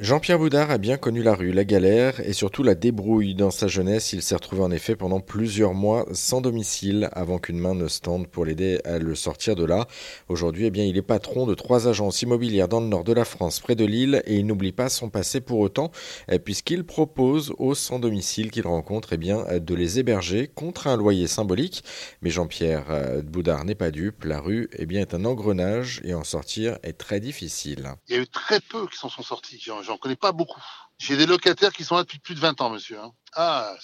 Jean-Pierre Boudard a bien connu la rue, la galère et surtout la débrouille. Dans sa jeunesse, il s'est retrouvé en effet pendant plusieurs mois sans domicile avant qu'une main ne se tende pour l'aider à le sortir de là. Aujourd'hui, eh il est patron de trois agences immobilières dans le nord de la France, près de Lille, et il n'oublie pas son passé pour autant, eh, puisqu'il propose aux sans domicile qu'il rencontre eh bien, de les héberger contre un loyer symbolique. Mais Jean-Pierre euh, Boudard n'est pas dupe. La rue eh bien, est un engrenage et en sortir est très difficile. Il y a très peu qui s'en sont sortis j'en connais pas beaucoup. J'ai des locataires qui sont là depuis plus de 20 ans, monsieur. Hein. Ah,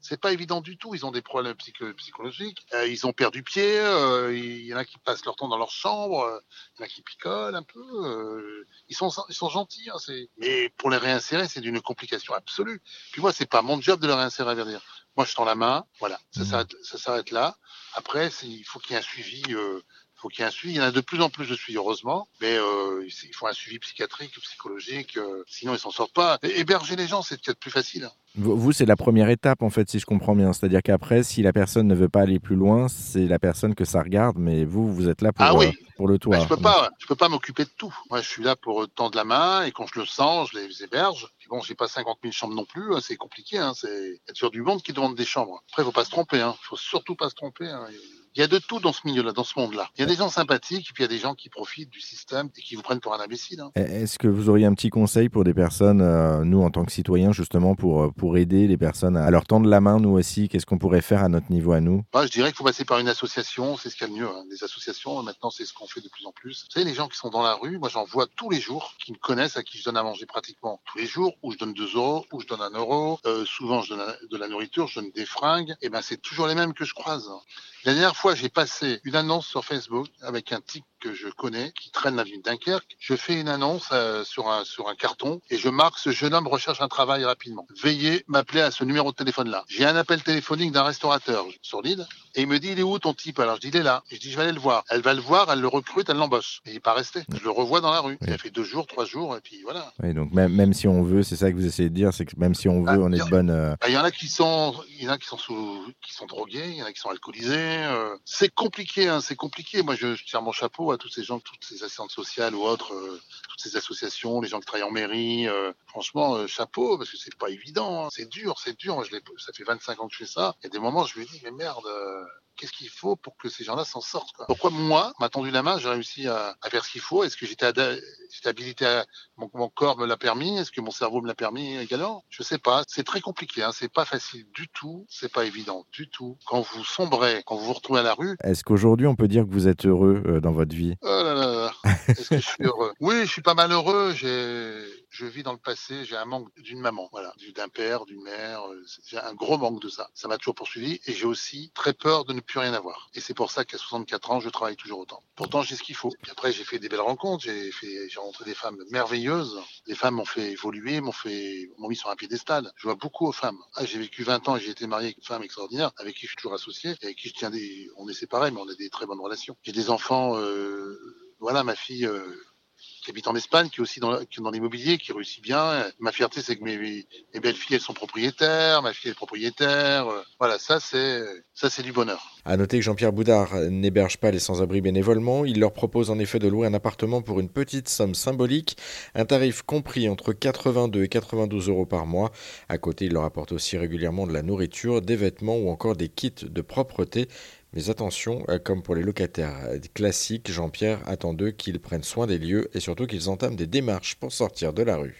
c'est pas évident du tout. Ils ont des problèmes psychologiques. Euh, ils ont perdu pied. Euh, il y en a qui passent leur temps dans leur chambre. Euh, il y en a qui picolent un peu. ils sont ils sont gentils. Hein, mais pour les réinsérer, c'est d'une complication absolue. Puis moi, c'est pas mon job de les réinsérer, à dire. Moi, je tends la main. Voilà, ça mmh. s'arrête là. Après, il faut qu'il y ait un suivi faut qu'il y ait un suivi. Il y en a de plus en plus de suivi, heureusement, mais euh, il faut un suivi psychiatrique, psychologique, euh, sinon ils s'en sortent pas. héberger les gens, c'est peut-être plus facile. Vous, c'est la première étape, en fait, si je comprends bien. C'est-à-dire qu'après, si la personne ne veut pas aller plus loin, c'est la personne que ça regarde, mais vous, vous êtes là pour, ah oui. Euh, pour le toit. je peux pas, je peux pas m'occuper de tout. Moi, je suis là pour tendre la main, et quand je le sens, je les héberge. Puis bon, j'ai pas 50 000 chambres non plus, hein, c'est compliqué. Hein, c'est il y a toujours du monde qui demande des chambres. Après, il faut pas se tromper. Hein. faut surtout pas se tromper. Hein. Il y a de tout dans ce milieu-là, dans ce monde-là. Il y a des gens sympathiques et puis il y a des gens qui profitent du système et qui vous prennent pour un imbécile. Hein. Est-ce que vous auriez un petit conseil pour des personnes, euh, nous en tant que citoyens, justement, pour, euh, pour aider les personnes à leur tendre la main, nous aussi? Qu'est-ce qu'on pourrait faire à notre niveau à nous? Je dirais qu'il faut passer par une association, c'est ce qu'il y a de mieux. Hein. Les associations, maintenant, c'est ce qu'on fait de plus en plus. Vous savez, les gens qui sont dans la rue, moi j'en vois tous les jours, qui me connaissent, à qui je donne à manger pratiquement tous les jours, où je donne 2 euros, où je donne un euro. Euh, souvent, je donne de la nourriture, je donne des fringues. Et ben, c'est toujours les mêmes que je croise. La dernière fois, j'ai passé une annonce sur Facebook avec un type que je connais qui traîne la ville de Dunkerque. Je fais une annonce euh, sur un sur un carton et je marque ce jeune homme recherche un travail rapidement. Veuillez m'appeler à ce numéro de téléphone là. J'ai un appel téléphonique d'un restaurateur sur l'île et il me dit il est où ton type? Alors je dis il est là. je dis je vais aller le voir. Elle va le voir, elle le recrute, elle l'embauche. Et il n'est pas resté. Je le revois dans la rue. Il a fait deux jours, trois jours et puis voilà. Oui, donc même même si on veut, c'est ça que vous essayez de dire, c'est que même si on veut, bah, on est de bonne. Euh, bah, il y en a qui sont il y en a qui sont sous qui sont drogués, il y en a qui sont alcoolisés. Euh, c'est compliqué, hein, c'est compliqué. Moi je, je tire mon chapeau à tous ces gens, toutes ces assistantes sociales ou autres, euh, toutes ces associations, les gens qui travaillent en mairie. Euh, franchement, euh, chapeau, parce que c'est pas évident. Hein. C'est dur, c'est dur. Ça fait 25 ans que je fais ça. Il y a des moments, je me dis, mais merde, qu'est-ce qu'il faut pour que ces gens-là s'en sortent quoi. Pourquoi moi, m'a tendu la main, j'ai réussi à, à, faire ce qu'il faut? Est-ce que j'étais habilité à, mon, mon, corps me l'a permis? Est-ce que mon cerveau me l'a permis également? Je sais pas. C'est très compliqué. Hein. C'est pas facile du tout. C'est pas évident du tout. Quand vous sombrez, quand vous vous retrouvez à la rue. Est-ce qu'aujourd'hui on peut dire que vous êtes heureux euh, dans votre vie? Oh là là là. Est-ce que je suis heureux Oui, je suis pas mal heureux. J'ai je vis dans le passé, j'ai un manque d'une maman, voilà, d'un père, d'une mère, j'ai un gros manque de ça. Ça m'a toujours poursuivi et j'ai aussi très peur de ne plus rien avoir. Et c'est pour ça qu'à 64 ans, je travaille toujours autant. Pourtant, j'ai ce qu'il faut. Puis après, j'ai fait des belles rencontres, j'ai rencontré des femmes merveilleuses. Les femmes m'ont fait évoluer, m'ont fait, m'ont mis sur un piédestal. Je vois beaucoup aux femmes. Ah, j'ai vécu 20 ans et j'ai été marié avec une femme extraordinaire, avec qui je suis toujours associé, et avec qui je tiens des, on est séparés, mais on a des très bonnes relations. J'ai des enfants, euh, voilà, ma fille, euh, qui habite en Espagne, qui est aussi dans, l'immobilier, qui réussit bien. Ma fierté, c'est que mes, belles filles, sont propriétaires, ma fille est propriétaire. Voilà, ça, c'est ça, c'est du bonheur. À noter que Jean-Pierre Boudard n'héberge pas les sans-abri bénévolement. Il leur propose en effet de louer un appartement pour une petite somme symbolique, un tarif compris entre 82 et 92 euros par mois. À côté, il leur apporte aussi régulièrement de la nourriture, des vêtements ou encore des kits de propreté. Mais attention, euh, comme pour les locataires euh, classiques, Jean-Pierre attend d'eux qu'ils prennent soin des lieux et surtout qu'ils entament des démarches pour sortir de la rue.